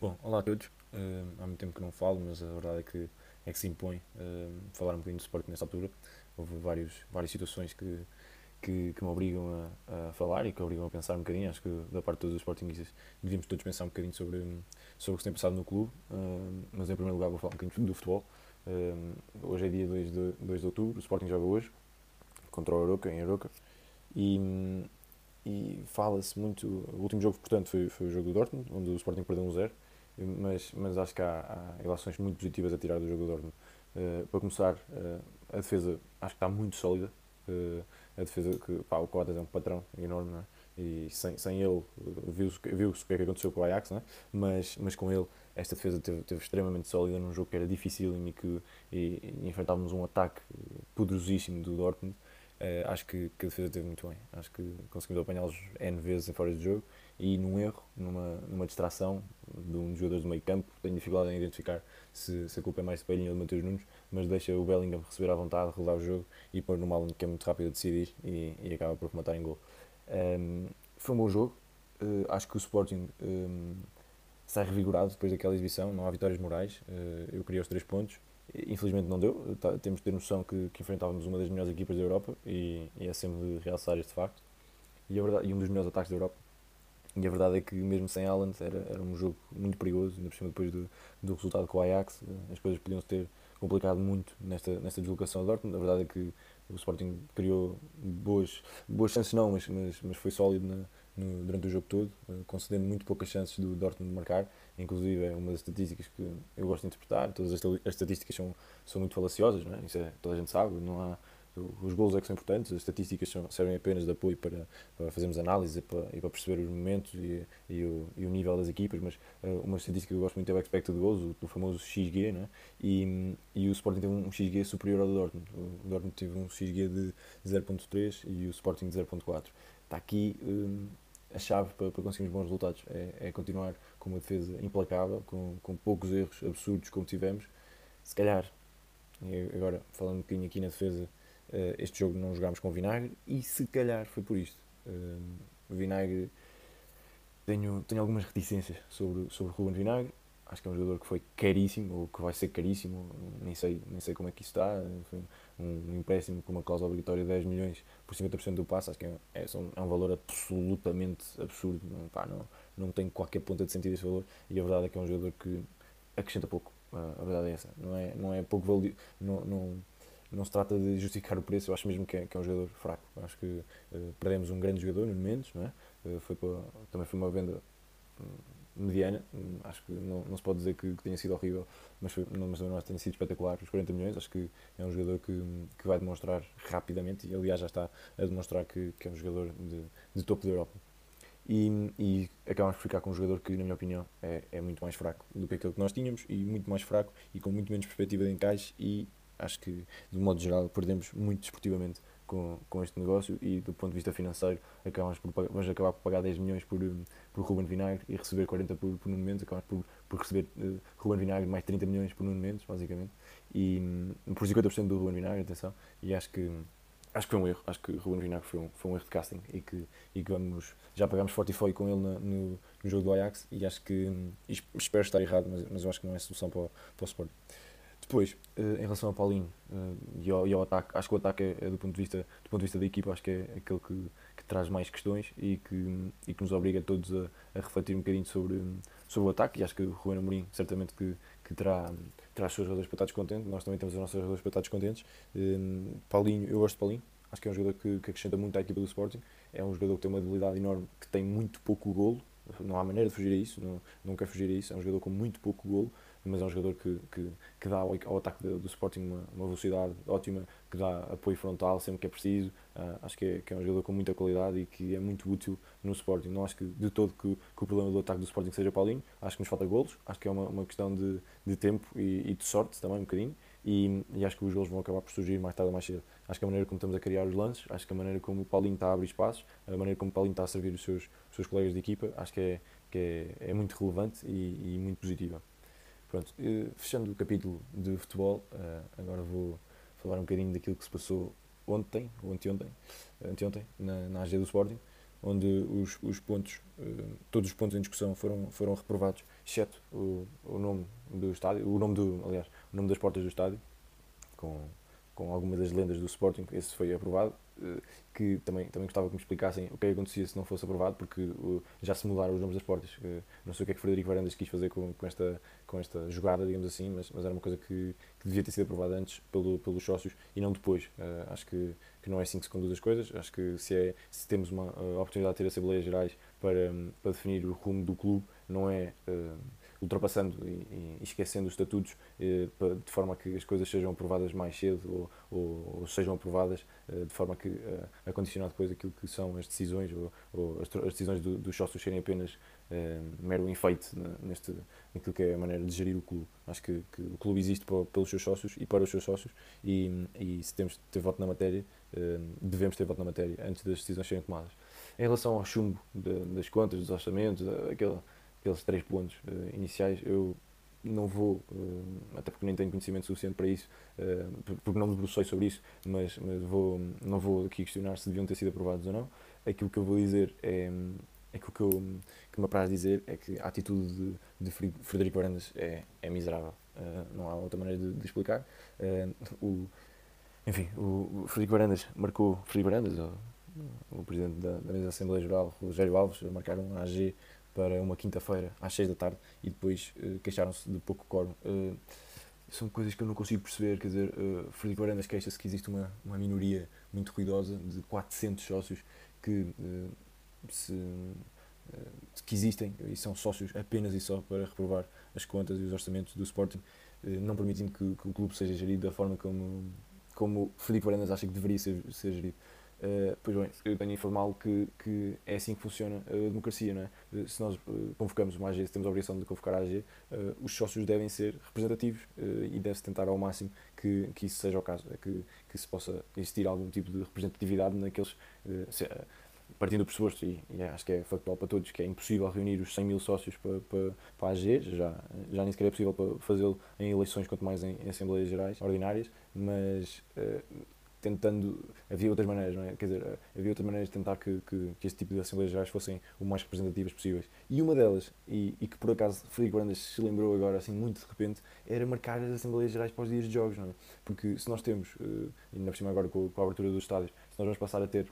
Bom, olá a todos. Uh, há muito tempo que não falo, mas a verdade é que, é que se impõe uh, falar um bocadinho do Sporting nesta altura. Houve vários, várias situações que, que, que me obrigam a, a, falar e que obrigam a pensar um bocadinho. Acho que da parte de todos os Sportingistas devíamos todos pensar um bocadinho sobre, sobre o que se tem passado no clube. Uh, mas em primeiro lugar vou falar um bocadinho do futebol. hoje é dia 2 de, 2 de outubro, o Sporting joga hoje contra o Aroca, em Aroca. E, e fala-se muito. O último jogo, portanto, foi, foi o jogo do Dortmund, onde o Sporting perdeu um 0 mas, mas acho que há, há relações muito positivas a tirar do jogo do Dortmund. Uh, para começar, uh, a defesa acho que está muito sólida. Uh, a defesa que pá, o Coates é um patrão enorme, é? e sem, sem ele viu-se viu o que é que aconteceu com o Ajax, é? mas, mas com ele esta defesa teve, teve extremamente sólida num jogo que era difícil e que e, e enfrentávamos um ataque poderosíssimo do Dortmund. acho que, que, a defesa teve muito bem. Acho que conseguimos apanhá-los N vezes em fora de jogo e num erro, numa, numa distração de um dos jogadores do meio campo, tenho dificuldade em identificar se, se a culpa é mais de Palhinha ou de Matheus Nunes, mas deixa o Bellingham receber à vontade, rodar o jogo e pôr no Malin que é muito rápido a decidir e, e acaba por rematar em gol. Um, foi um bom jogo, uh, acho que o Sporting um, sai revigorado depois daquela exibição, não há vitórias morais, uh, eu queria os três pontos, infelizmente não deu, tá, temos de ter noção que, que, enfrentávamos uma das melhores equipas da Europa e, e é sempre de realçar este facto, e, verdade, e um dos melhores ataques da Europa, e a verdade é que mesmo sem Haaland era, era um jogo muito perigoso, ainda por cima depois do, do resultado com o Ajax, eh, as coisas podiam se ter complicado muito nesta, nesta deslocação ao Dortmund. A verdade é que o Sporting criou boas, boas chances não, mas, mas, mas foi sólido na, no, durante o jogo todo, eh, concedendo muito poucas chances do Dortmund marcar. Inclusive é uma das estatísticas que eu gosto de interpretar. Todas as, as estatísticas são, são muito falaciosas, não é? isso é, toda a gente sabe. Não há, os gols é que são importantes, as estatísticas são, servem apenas de apoio para, para fazermos análise para, e para perceber os momentos e, e, o, e o nível das equipas, mas uh, uma estatística que eu gosto muito é o expected goals, o, o famoso XG, né? e, e o Sporting teve um XG superior ao do Dortmund. O Dortmund teve um XG de 0.3 e o Sporting de 0.4. Está aqui um, a chave para, para conseguirmos bons resultados, é, é, continuar com uma defesa implacável, com, com poucos erros absurdos como tivemos. Se calhar, agora falando um bocadinho aqui na defesa, este jogo não jogámos com Vinagre e se calhar foi por isto. Uh, Vinagre tenho, tenho algumas reticências sobre, sobre Ruben Vinagre. Acho que é um jogador que foi caríssimo, ou que vai ser caríssimo, nem sei, nem sei como é que isso está. Foi um, empréstimo com uma cláusula obrigatória de 10 milhões por 50% do passe, acho que é, é, é, um valor absolutamente absurdo. Não, pá, não, não tem qualquer ponta de sentido esse valor. E a verdade é que é um jogador que acrescenta pouco. A verdade é essa. Não é, não é pouco valioso. Não, não, não se trata de justificar o preço, eu acho mesmo que é, que é um jogador fraco. Acho que uh, perdemos um grande jogador, no Mendes, não é? Uh, foi para, também foi uma venda hum, mediana, hum, acho que não, não se pode dizer que, que tenha sido horrível, mas, foi, não, mas não tenha sido espetacular os 40 milhões, acho que é um jogador que, que vai demonstrar rapidamente, e aliás já está a demonstrar que, que é um jogador de, de topo da Europa. E, e acabamos por ficar com um jogador que, na minha opinião, é, é muito mais fraco do que aquele que nós tínhamos e muito mais fraco e com muito menos perspectiva de encaixe e acho que, de modo geral, perdemos muito desportivamente com, com este negócio e, do ponto de vista financeiro, acabamos por, vamos acabar por pagar 10 milhões por, por Ruben Vinagre e receber 40 por, por Nuno Mendes, acabamos por, por receber uh, Ruben Vinagre mais 30 milhões por Nuno Mendes, basicamente, e um, por 50% do Ruben Vinagre, atenção, e acho que acho que foi um erro, acho que Ruben Vinagre foi um, foi um erro de casting e que, e que vamos, já pagámos forte e foi com ele na, no, no jogo do Ajax e acho que, espero estar errado, mas, mas eu acho que não é solução para para o Sport. Depois, uh, em relação ao Paulinho uh, e, ao, e, ao, ataque, acho que o ataque é, é, do, ponto de vista, do ponto de vista da equipa, acho que é aquele que, que traz mais questões e que, e que nos obriga todos a, a, refletir um bocadinho sobre, sobre o ataque. E acho que o Ruben Amorim certamente que, que terá, terá as suas razões para estar descontente. Nós também temos as nossas razões para estar descontentes. Uh, Paulinho, eu gosto de Paulinho, acho que é um jogador que, que acrescenta muito à equipa do Sporting. É um jogador que tem uma debilidade enorme, que tem muito pouco golo. Não há maneira de fugir a isso, não, não quer fugir a isso. É um jogador com muito pouco golo mas é um jogador que, que, que dá ao, ataque do, do Sporting uma, uma, velocidade ótima, que dá apoio frontal sempre que é preciso. Uh, acho que é, que é, um jogador com muita qualidade e que é muito útil no Sporting. Não acho que de todo que, que o problema do ataque do Sporting seja Paulinho, acho que nos falta golos, acho que é uma, uma questão de, de tempo e, e, de sorte também um bocadinho. E, e, acho que os golos vão acabar por surgir mais tarde ou mais cedo. Acho que a maneira como estamos a criar os lances, acho que a maneira como o Paulinho está a abrir espaços, a maneira como o Paulinho está a servir os seus, os seus colegas de equipa, acho que é, que é, é muito relevante e, e muito positiva. Pronto, eh, fechando o capítulo de futebol, eh, agora vou falar um bocadinho daquilo que se passou ontem, ou anteontem, anteontem na, na AG do Sporting, onde os, os pontos, todos os pontos em discussão foram, foram reprovados, exceto o, o nome do estádio, o nome do, aliás, o nome das portas do estádio, com, com algumas das lendas do Sporting, esse foi aprovado, eh, que também, também gostava que me explicassem o que é acontecia se não fosse aprovado, porque uh, já se mudaram os nomes das portas. Uh, não sei o que é que Frederico Varandas quis fazer com, com, esta, com esta jogada, digamos assim, mas, mas era uma coisa que, que devia ter sido aprovada antes pelo, pelos sócios e não depois. Acho que, que não é assim que se conduz as coisas. Acho que se, é, se temos uma oportunidade de ter Assembleias Gerais para, para definir o rumo do clube, não é ultrapassando e, e esquecendo os estatutos eh, de forma que as coisas sejam aprovadas mais cedo ou, ou, ou sejam aprovadas eh, de forma que, eh, a condicionar depois aquilo que são as decisões ou, ou as, as, decisões do, dos sócios serem apenas eh, mero enfeite neste, naquilo que é a maneira de gerir o clube. Acho que, que o clube existe para, pelos seus sócios e para os seus sócios e, e se temos de ter voto na matéria, eh, devemos ter voto na matéria antes das decisões serem tomadas. Em relação ao chumbo de, das contas, dos orçamentos, aquele aqueles três pontos uh, iniciais, eu não vou, uh, até porque nem tenho conhecimento suficiente para isso, uh, porque não me debrucei sobre isso, mas, mas vou, não vou aqui questionar se deviam ter sido aprovados ou não. Aquilo que eu vou dizer é. Aquilo que, eu, que me apraz dizer é que a atitude de, de Frederico Varandas é, é miserável. não há outra maneira de, de explicar. o, enfim, o Frederico Varandas marcou. Frederico Varandas, o, o presidente da, da mesa da Assembleia Geral, Rogério Alves, marcaram um AG para uma quinta-feira às 6 da tarde e depois uh, queixaram-se de pouco coro. Uh, são coisas que eu não consigo perceber, quer dizer, uh, Frederico Arandas queixa-se que existe uma, uma minoria muito ruidosa de 400 sócios que, uh, se, que existem e são sócios apenas e só para reprovar as contas e os orçamentos do Sporting, não permitindo que, que, o clube seja gerido da forma como, como Frederico Arandas acha que deveria ser, ser gerido. Uh, pois bem, eu tenho informá-lo que, que é assim que funciona a democracia, não é? Uh, se nós uh, convocamos uma AG, se temos a obrigação de convocar a AG, os sócios devem ser representativos e deve-se tentar ao máximo que, que isso seja o caso, é que, que se possa existir algum tipo de representatividade naqueles. Se, partindo do pressuposto, e, e, acho que é factual para todos, que é impossível reunir os 100 mil sócios para, para, para a AG, já, já nem sequer é possível fazê-lo em eleições, quanto mais em, em Assembleias Gerais ordinárias, mas tentando. Havia outras maneiras, não é? Quer dizer, havia outras maneiras de tentar que, que, que este tipo de Assembleias Gerais fossem o mais representativas possíveis. E uma delas, e, e que por acaso Frederico Brandas se lembrou agora, assim, muito de repente, era marcar as Assembleias Gerais para os dias de jogos, não é? Porque se nós temos, uh, ainda por cima agora com, com a abertura dos estádios, se nós vamos passar a ter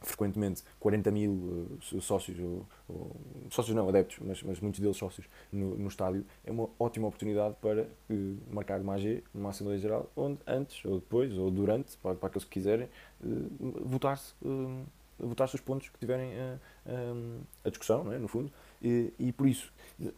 frequentemente 40 mil uh, sócios, ou, ou, sócios não, adeptos, mas, mas muitos deles sócios no, no estádio, é uma ótima oportunidade para uh, marcar uma AG, uma Assembleia Geral, onde antes, ou depois, ou durante, para, para aqueles que quiserem, uh, votar-se votar-se os pontos que tiverem a, a, discussão, é? no fundo, e, e por isso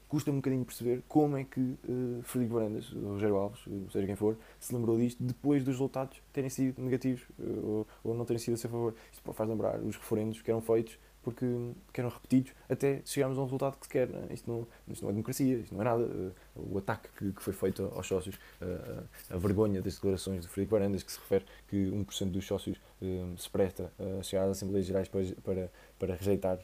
custa-me um bocadinho perceber como é que uh, Frederico Varandas, Rogério Alves, seja quem for, se lembrou disto depois dos resultados terem sido negativos uh, ou, ou, não terem sido a seu favor. Isto faz lembrar os referendos que eram feitos porque que eram repetidos até chegarmos a um resultado que se quer. Né? Isto, não, isto não é democracia, isto não é nada. Uh, o ataque que, que, foi feito aos sócios, uh, a vergonha das declarações de Frederico Varandas, que se refere que 1% dos sócios uh, se presta a chegar às Assembleias Gerais para, para, para rejeitar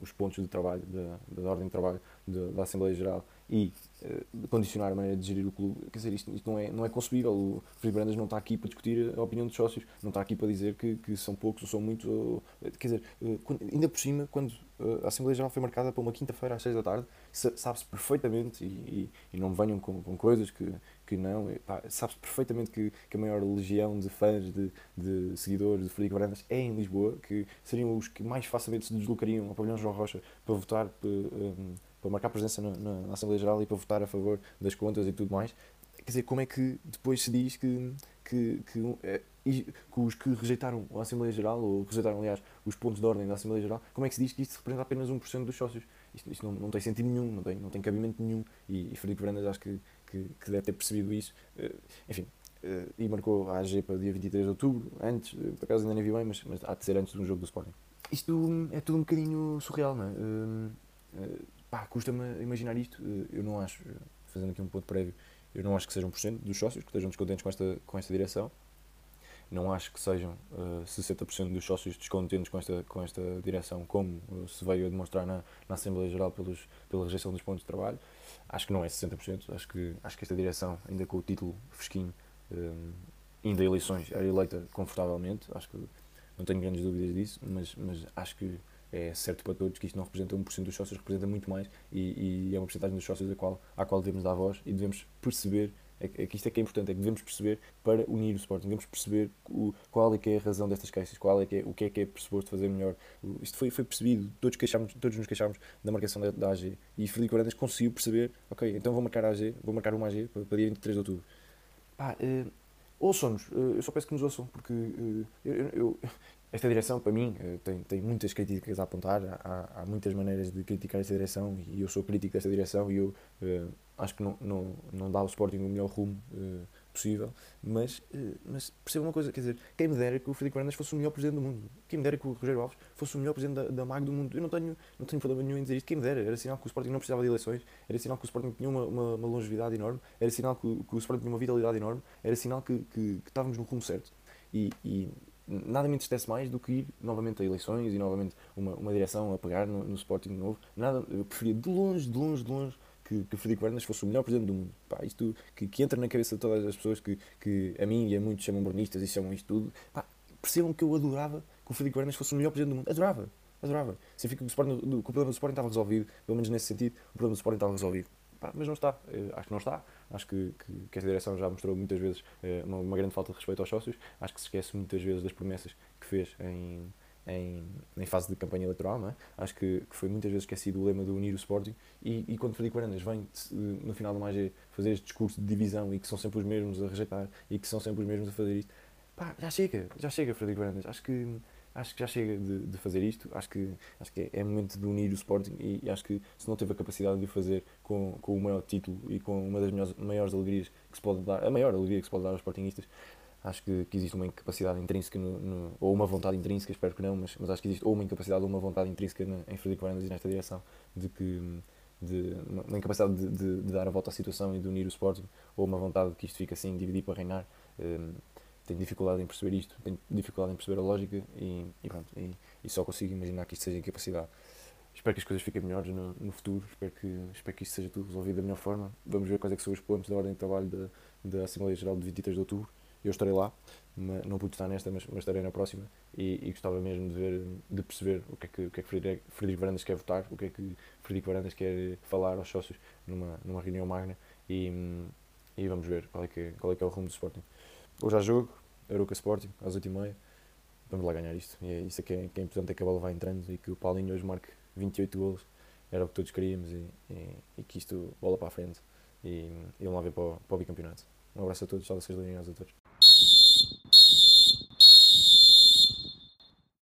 os pontos de trabalho, da, da ordem de trabalho da Assembleia Geral e uh, condicionar a maneira de gerir o clube. Quer dizer, isto, isto, não, é, não é concebível. O Felipe Brandas não está aqui para discutir a opinião dos sócios, não está aqui para dizer que, que são poucos ou são muitos. Ou, quer dizer, uh, quando, ainda por cima, quando uh, a Assembleia Geral foi marcada para uma quinta-feira às seis da tarde, sabe-se perfeitamente, e, e, e, não venham com, com coisas que, que não, sabe-se perfeitamente que, que, a maior legião de fãs, de, de seguidores de Frederico Brandas é em Lisboa, que seriam os que mais facilmente se deslocariam ao pavilhão João Rocha para votar. Um, para marcar presença na, na, Assembleia Geral e para votar a favor das contas e tudo mais. Quer dizer, como é que depois se diz que, que, que, que os que rejeitaram a Assembleia Geral, ou rejeitaram, aliás, os pontos de ordem da Assembleia Geral, como é que se diz que isto representa apenas 1% dos sócios? Isto, isto não, não, tem sentido nenhum, não tem, não tem cabimento nenhum. E, e Frederico Varandas acho que, que, que, deve ter percebido isso. Uh, enfim, uh, e marcou a AG para dia 23 de outubro, antes, uh, por acaso ainda nem vi bem, mas, mas há de ser antes de um jogo do Sporting. Isto é tudo um bocadinho surreal, não é? pá, custa-me imaginar isto. Eh, eu não acho, fazendo aqui um ponto prévio, eu não acho que por cento dos sócios que estejam descontentes com esta, com esta direção. Não acho que sejam uh, eh, 60% dos sócios descontentes com esta, com esta direção, como uh, se veio a demonstrar na, na Assembleia Geral pelos, pela rejeição dos pontos de trabalho. Acho que não é 60%. Acho que, acho que esta direção, ainda com o título fresquinho, um, ainda eleições, era eleita confortavelmente. Acho que não tenho grandes dúvidas disso, mas, mas acho que é certo para todos que isto não representa 1% dos sócios, representa muito mais e, e é uma porcentagem dos sócios a qual, à qual devemos dar voz e devemos perceber é é que isto é que é importante, é que devemos perceber para unir o Sporting, devemos perceber o, qual é que é a razão destas queixas, qual é que é, o que é que é pressuposto fazer melhor. Isto foi, foi percebido, todos, queixámos, todos nos queixámos da marcação da, da AG e Frederico Varandas conseguiu perceber, ok, então vou marcar a AG, vou marcar uma AG para, para dia 23 de outubro. Pá, uh, ouçam-nos, uh, eu só peço que nos ouçam, porque uh, eu, eu, esta direção, para mim, tem, tem muitas críticas a apontar, há, há muitas maneiras de criticar esta direção e eu sou crítico desta direção e eu acho que não, não, não dá ao Sporting o melhor rumo uh, possível, mas, uh, mas perceba uma coisa, quer dizer, quem me dera que o Frederico Fernandes fosse o melhor presidente do mundo, quem me dera que o Rogério Alves fosse o melhor presidente da, da MAG do mundo, eu não tenho, não tenho problema nenhum em dizer isto, quem me dera, era sinal que o Sporting não precisava de eleições, era sinal que o Sporting tinha uma, uma, uma longevidade enorme, era sinal que, que, o Sporting tinha uma vitalidade enorme, era sinal que, que, que estávamos no rumo certo, e, e nada me entristece mais do que ir novamente a eleições e novamente uma, uma direção a pegar no, no Sporting novo. Nada, eu preferia de longe, de longe, de longe que, que Frederico Varandas fosse o melhor presidente do mundo. Pá, isto que, que entra na cabeça de todas as pessoas que, que a mim e a muitos chamam bornistas e chamam isto tudo. Pá, percebam que eu adorava que o Frederico Varandas fosse o melhor presidente do mundo. Adorava. Adorava. Significa que o, Sporting, o problema do Sporting estava resolvido, pelo menos nesse sentido, o problema do Sporting estava resolvido. Pá, mas não está. Eu acho que não está. Acho que, que, que esta direção já mostrou muitas vezes eh, uma, uma, grande falta de respeito aos sócios. Acho que se esquece muitas vezes das promessas que fez em, em, em fase de campanha eleitoral, é? Acho que, que, foi muitas vezes esquecido o lema de unir o Sporting. E, e quando Frederico Varandas vem no final do MAG fazer este discurso de divisão e que são sempre os mesmos a rejeitar e que são sempre os mesmos a fazer isto, pá, já chega, já chega Frederico Varandas, acho que acho que já chega de, de fazer isto, acho que, acho que é, é momento de unir o Sporting e, e, acho que se não teve a capacidade de o fazer com, com o maior título e com uma das maiores, maiores alegrias que se pode dar, a maior alegria que se pode dar aos Sportingistas, acho que, que existe uma incapacidade intrínseca, no, no, ou uma vontade intrínseca, espero que não, mas, mas acho que existe ou uma incapacidade ou uma vontade intrínseca na, em Frederico Varandas e nesta direção, de que de, uma incapacidade de, de, de, dar a volta à situação e de unir o Sporting, ou uma vontade de que isto fique assim, dividir para reinar. Um, tenho dificuldade em perceber isto, tenho dificuldade em perceber a lógica e, e pronto, e, e, só consigo imaginar que isto seja incapacidade. Espero que as coisas fiquem melhores no, no, futuro, espero que, espero que isto seja tudo resolvido da melhor forma. Vamos ver quais é que são os pontos da ordem de trabalho da, da Assembleia Geral de 23 de Outubro eu estarei lá, não pude estar nesta, mas, mas estarei na próxima e, e, gostava mesmo de ver, de perceber o que é que, o que, é que Frederico, Frederico Varandas quer votar, o que é que Frederico Varandas quer falar aos sócios numa, numa reunião magna e, e vamos ver qual é, que é, qual é que é o rumo do Sporting. Hoje há jogo, Aruca Sporting, às 8h30, vamos lá ganhar isto. E é isso é que é, que é importante, é que a bola vá entrando e que o Paulinho hoje marque 28 golos, era o que todos queríamos e, e, e que isto bola para a frente e, e vamos lá ver para o, para o bicampeonato. Um abraço a todos, saudações leoninas a todos.